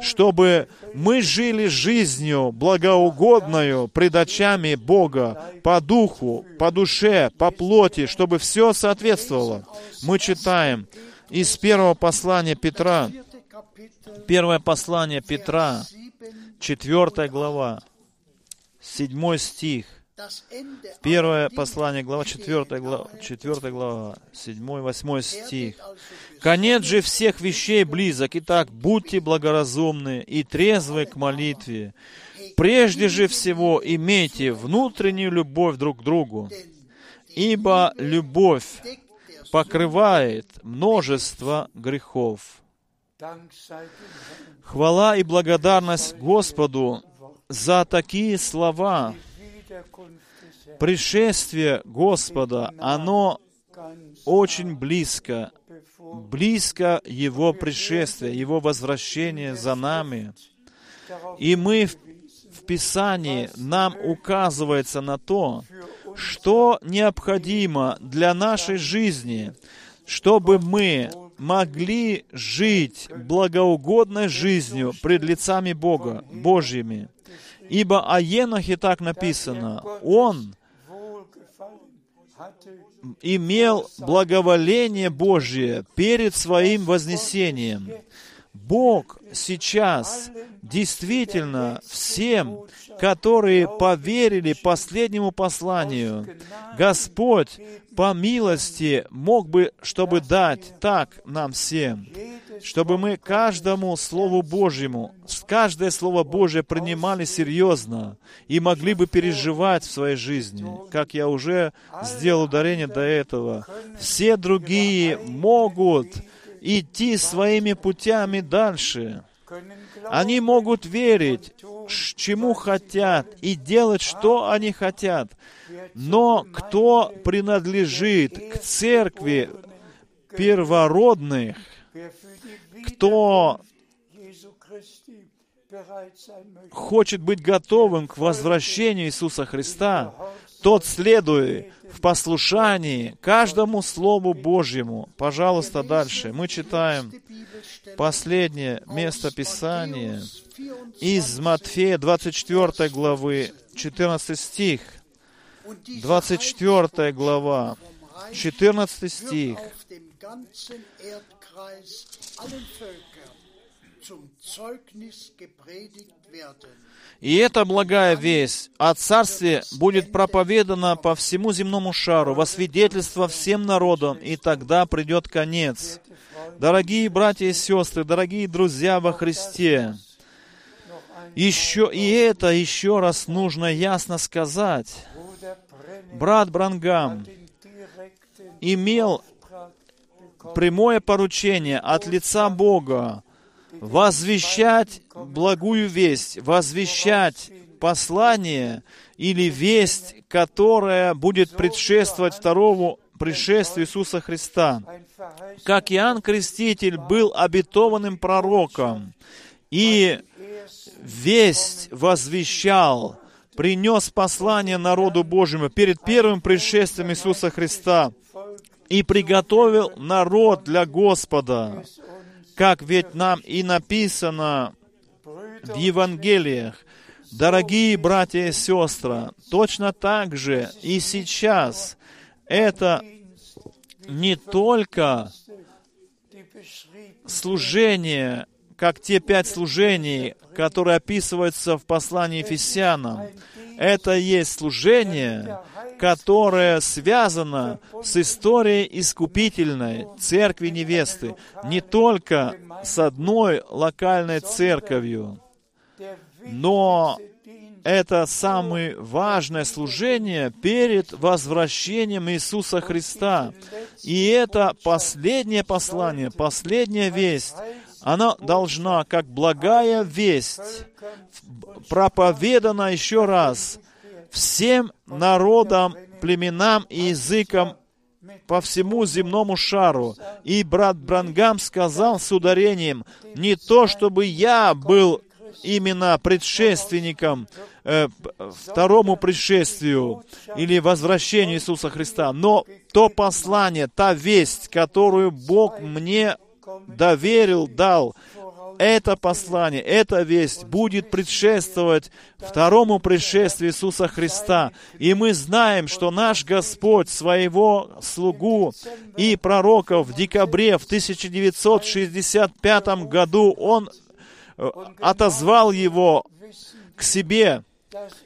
чтобы мы жили жизнью благоугодную пред очами Бога, по духу, по душе, по плоти, чтобы все соответствовало. Мы читаем, из первого послания Петра, первое послание Петра, четвертая глава, седьмой стих. Первое послание, глава 4, глава, 4 глава, 7-8 стих. «Конец же всех вещей близок, итак, будьте благоразумны и трезвы к молитве. Прежде же всего имейте внутреннюю любовь друг к другу, ибо любовь покрывает множество грехов». Хвала и благодарность Господу за такие слова. Пришествие Господа, оно очень близко, близко Его пришествие, Его возвращение за нами. И мы в, в Писании нам указывается на то, что необходимо для нашей жизни, чтобы мы могли жить благоугодной жизнью пред лицами Бога, Божьими. Ибо о Енохе так написано, он имел благоволение Божье перед своим вознесением. Бог сейчас действительно всем, которые поверили последнему посланию, Господь по милости мог бы, чтобы дать так нам всем, чтобы мы каждому Слову Божьему, каждое Слово Божье принимали серьезно и могли бы переживать в своей жизни, как я уже сделал ударение до этого. Все другие могут идти своими путями дальше. Они могут верить, чему хотят, и делать, что они хотят. Но кто принадлежит к церкви первородных, кто хочет быть готовым к возвращению Иисуса Христа, тот следует в послушании каждому Слову Божьему. Пожалуйста, дальше. Мы читаем последнее место Писания из Матфея 24 главы, 14 стих. 24 глава, 14 стих. И эта благая весть о Царстве будет проповедана по всему земному шару, во свидетельство всем народам, и тогда придет конец. Дорогие братья и сестры, дорогие друзья во Христе, еще и это еще раз нужно ясно сказать. Брат Брангам имел прямое поручение от лица Бога возвещать благую весть, возвещать послание или весть, которая будет предшествовать второму пришествию Иисуса Христа. Как Иоанн Креститель был обетованным пророком и весть возвещал, принес послание народу Божьему перед первым пришествием Иисуса Христа и приготовил народ для Господа как ведь нам и написано в Евангелиях, дорогие братья и сестры, точно так же и сейчас. Это не только служение, как те пять служений, которые описываются в послании Ефесянам. Это есть служение, которое связано с историей искупительной церкви невесты, не только с одной локальной церковью, но это самое важное служение перед возвращением Иисуса Христа. И это последнее послание, последняя весть, она должна, как благая весть, проповедана еще раз всем народам, племенам и языкам по всему земному шару. И брат Брангам сказал с ударением, не то, чтобы я был именно предшественником э, второму пришествию или возвращению Иисуса Христа, но то послание, та весть, которую Бог мне доверил, дал, это послание, эта весть будет предшествовать второму пришествию Иисуса Христа. И мы знаем, что наш Господь своего слугу и пророка в декабре в 1965 году, Он э, отозвал его к себе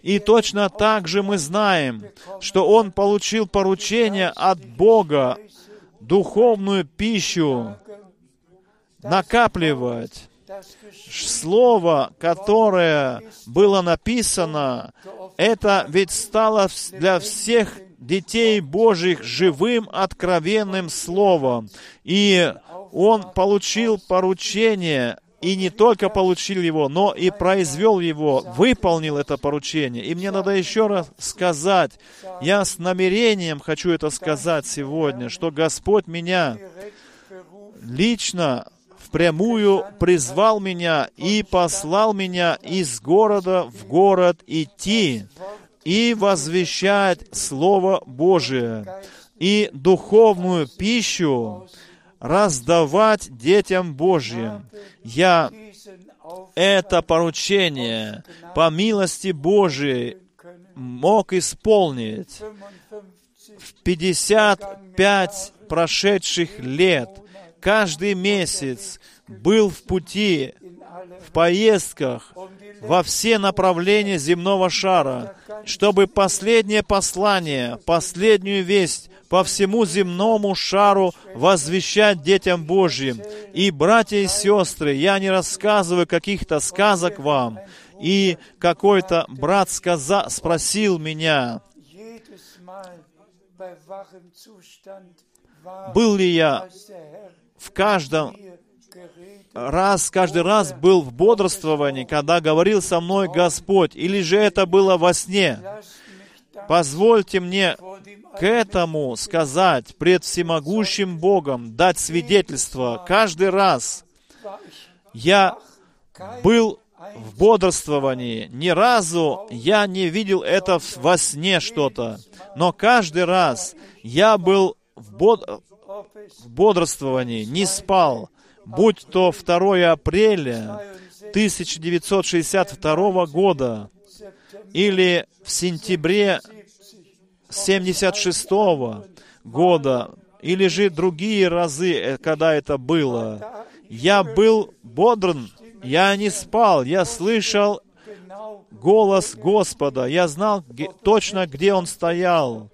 И точно так же мы знаем, что он получил поручение от Бога духовную пищу накапливать. Слово, которое было написано, это ведь стало для всех детей Божьих живым, откровенным Словом. И он получил поручение и не только получил его, но и произвел его, выполнил это поручение. И мне надо еще раз сказать, я с намерением хочу это сказать сегодня, что Господь меня лично впрямую призвал меня и послал меня из города в город идти и возвещать Слово Божие и духовную пищу раздавать детям Божьим. Я это поручение по милости Божией мог исполнить в 55 прошедших лет. Каждый месяц был в пути, в поездках во все направления земного шара, чтобы последнее послание, последнюю весть по всему земному шару возвещать детям Божьим. И, братья и сестры, я не рассказываю каких-то сказок вам. И какой-то брат сказа, спросил меня, был ли я в каждом раз, каждый раз был в бодрствовании, когда говорил со мной Господь, или же это было во сне. Позвольте мне к этому сказать пред всемогущим Богом, дать свидетельство. Каждый раз я был в бодрствовании. Ни разу я не видел это во сне что-то. Но каждый раз я был в, bod... в бодрствовании, не спал. Будь то 2 апреля 1962 года или в сентябре 76 года, или же другие разы, э, когда это было. Я был бодрен, я не спал, я слышал голос Господа, я знал точно, где Он стоял.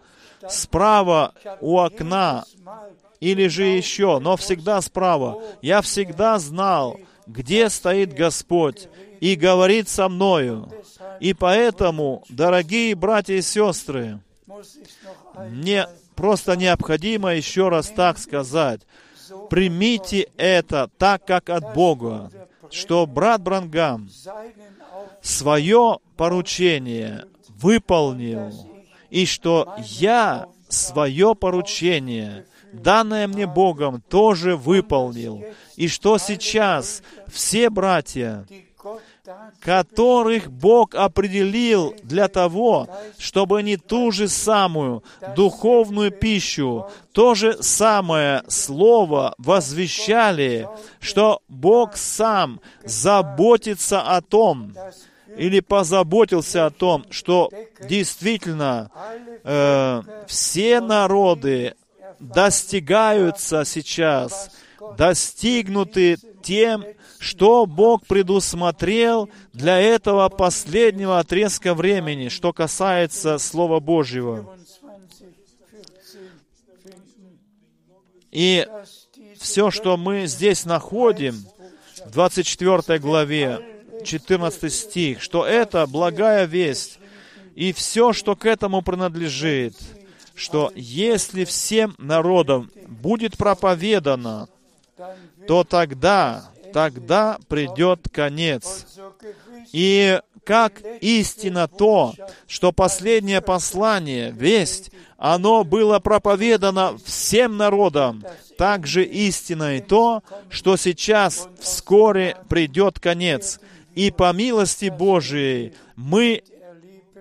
Справа у окна, или же еще, но всегда справа. Я всегда знал, где стоит Господь и говорит со мною. И поэтому, дорогие братья и сестры, мне просто необходимо еще раз так сказать. Примите это так, как от Бога, что брат Брангам свое поручение выполнил, и что я свое поручение, данное мне Богом, тоже выполнил, и что сейчас? Все братья, которых Бог определил для того, чтобы они ту же самую духовную пищу, то же самое Слово возвещали, что Бог сам заботится о том, или позаботился о том, что действительно э, все народы достигаются сейчас, достигнуты тем, что Бог предусмотрел для этого последнего отрезка времени, что касается Слова Божьего. И все, что мы здесь находим, в 24 главе, 14 стих, что это благая весть, и все, что к этому принадлежит, что если всем народам будет проповедано, то тогда тогда придет конец. И как истина то, что последнее послание, весть, оно было проповедано всем народам, также истина и то, что сейчас вскоре придет конец. И по милости Божией мы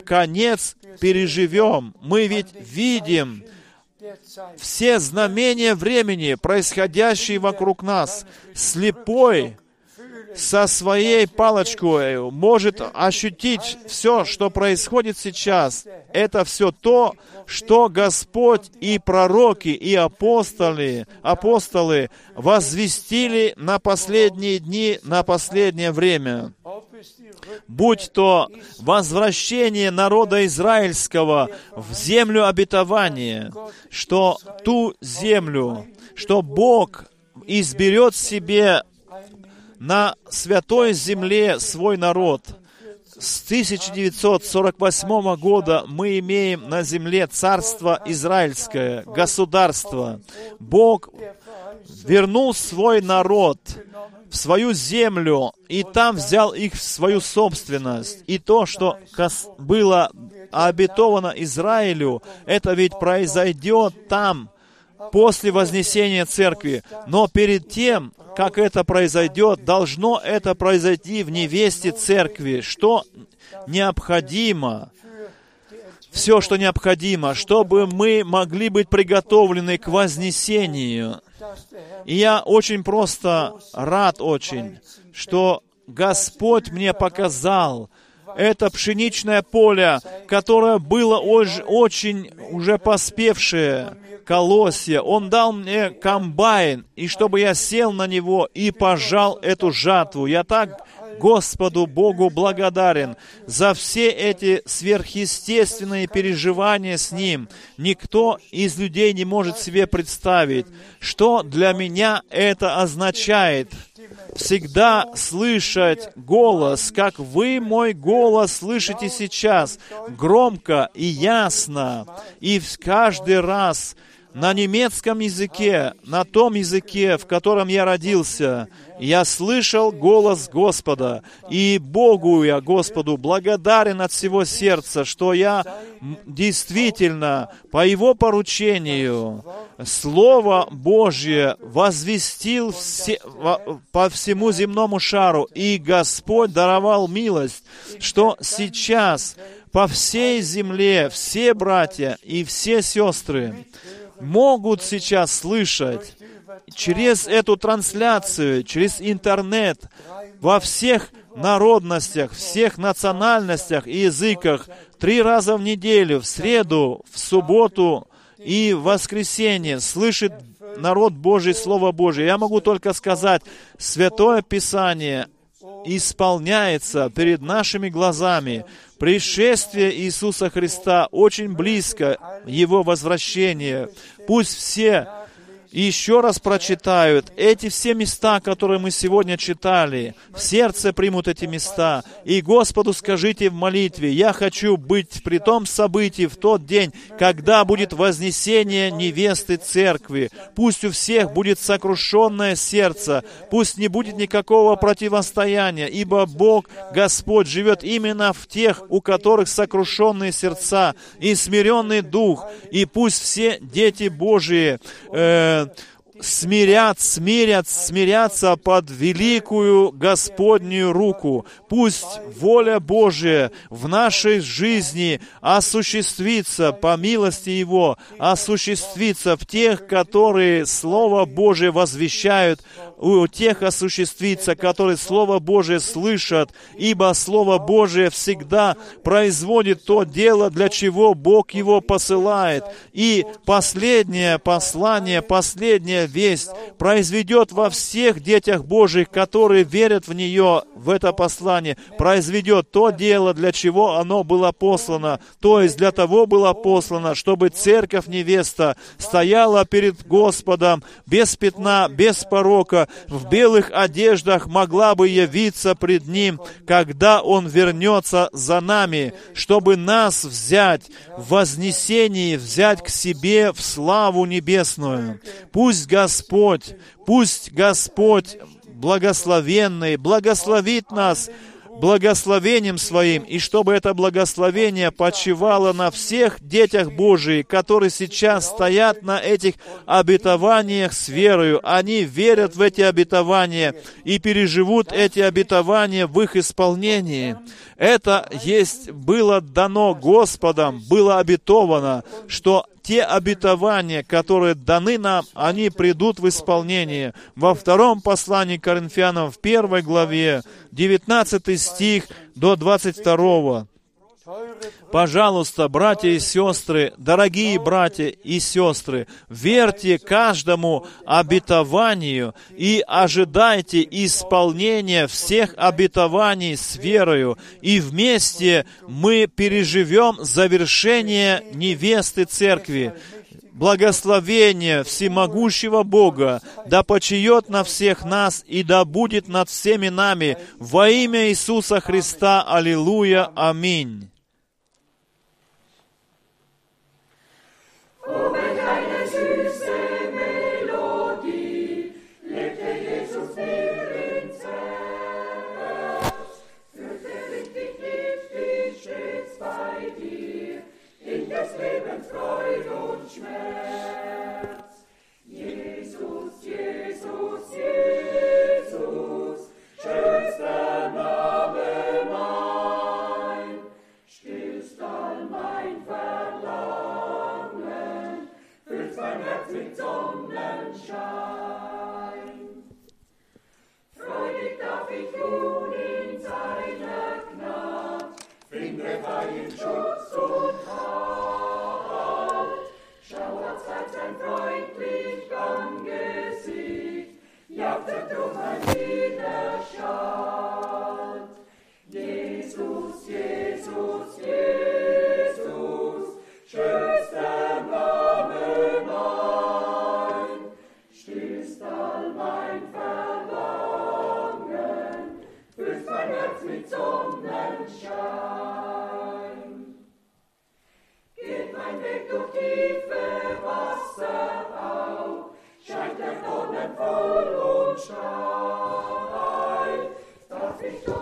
конец переживем. Мы ведь видим, все знамения времени, происходящие вокруг нас. Слепой со своей палочкой может ощутить все, что происходит сейчас. Это все то, что Господь и пророки, и апостолы, апостолы возвестили на последние дни, на последнее время. будь то возвращение народа израильского в землю обетования, что ту землю, что Бог изберет себе на святой земле свой народ. С 1948 года мы имеем на земле царство израильское, государство. Бог вернул свой народ в свою землю, и там взял их в свою собственность. И то, что было обетовано Израилю, это ведь произойдет там, после вознесения церкви. Но перед тем, как это произойдет, должно это произойти в невесте церкви. Что необходимо? Все, что необходимо, чтобы мы могли быть приготовлены к вознесению. И я очень просто рад очень, что Господь мне показал это пшеничное поле, которое было очень уже поспевшее, колосья. Он дал мне комбайн, и чтобы я сел на него и пожал эту жатву. Я так Господу Богу благодарен за все эти сверхъестественные переживания с Ним. Никто из людей не может себе представить, что для меня это означает всегда слышать голос, как вы мой голос слышите сейчас, громко и ясно, и каждый раз на немецком языке, на том языке, в котором я родился, я слышал голос Господа, и Богу я, Господу, благодарен от всего сердца, что я действительно по Его поручению Слово Божье возвестил все, по всему земному шару, и Господь даровал милость, что сейчас по всей земле все братья и все сестры могут сейчас слышать через эту трансляцию, через интернет, во всех народностях, всех национальностях и языках, три раза в неделю, в среду, в субботу и в воскресенье слышит народ Божий Слово Божие. Я могу только сказать, Святое Писание исполняется перед нашими глазами. Пришествие Иисуса Христа очень близко, Его возвращение. Пусть все еще раз прочитают эти все места, которые мы сегодня читали, в сердце примут эти места, и Господу скажите в молитве, я хочу быть при том событии в тот день, когда будет вознесение невесты церкви. Пусть у всех будет сокрушенное сердце, пусть не будет никакого противостояния, ибо Бог, Господь, живет именно в тех, у которых сокрушенные сердца и смиренный дух, и пусть все дети Божии э, uh, смирят, смирят, смирятся под великую Господнюю руку. Пусть воля Божия в нашей жизни осуществится по милости Его, осуществится в тех, которые Слово Божие возвещают, у тех осуществится, которые Слово Божие слышат, ибо Слово Божие всегда производит то дело, для чего Бог его посылает. И последнее послание, последняя весть произведет во всех детях Божьих, которые верят в нее, в это послание, произведет то дело, для чего оно было послано. То есть для того было послано, чтобы церковь невеста стояла перед Господом без пятна, без порока, в белых одеждах могла бы явиться пред Ним, когда Он вернется за нами, чтобы нас взять в вознесении, взять к себе в славу небесную. Пусть Господь, пусть Господь благословенный благословит нас благословением Своим, и чтобы это благословение почивало на всех детях Божиих, которые сейчас стоят на этих обетованиях с верою. Они верят в эти обетования и переживут эти обетования в их исполнении. Это есть было дано Господом, было обетовано, что те обетования, которые даны нам, они придут в исполнение. Во втором послании Коринфянам, в первой главе, 19 стих до 22. Пожалуйста, братья и сестры, дорогие братья и сестры, верьте каждому обетованию и ожидайте исполнения всех обетований с верою, и вместе мы переживем завершение невесты церкви. Благословение всемогущего Бога да почиет на всех нас и да будет над всеми нами во имя Иисуса Христа. Аллилуйя. Аминь. Mit Sonnenschein. Freudig darf ich nun in seiner Gnad, finde freien Schutz und Halt. Schauert zeigt sein freundlich Angesicht, jagte drum mein Widerstand. Jesus, Jesus, Jesus, schönster voll und steil. Darf ich doch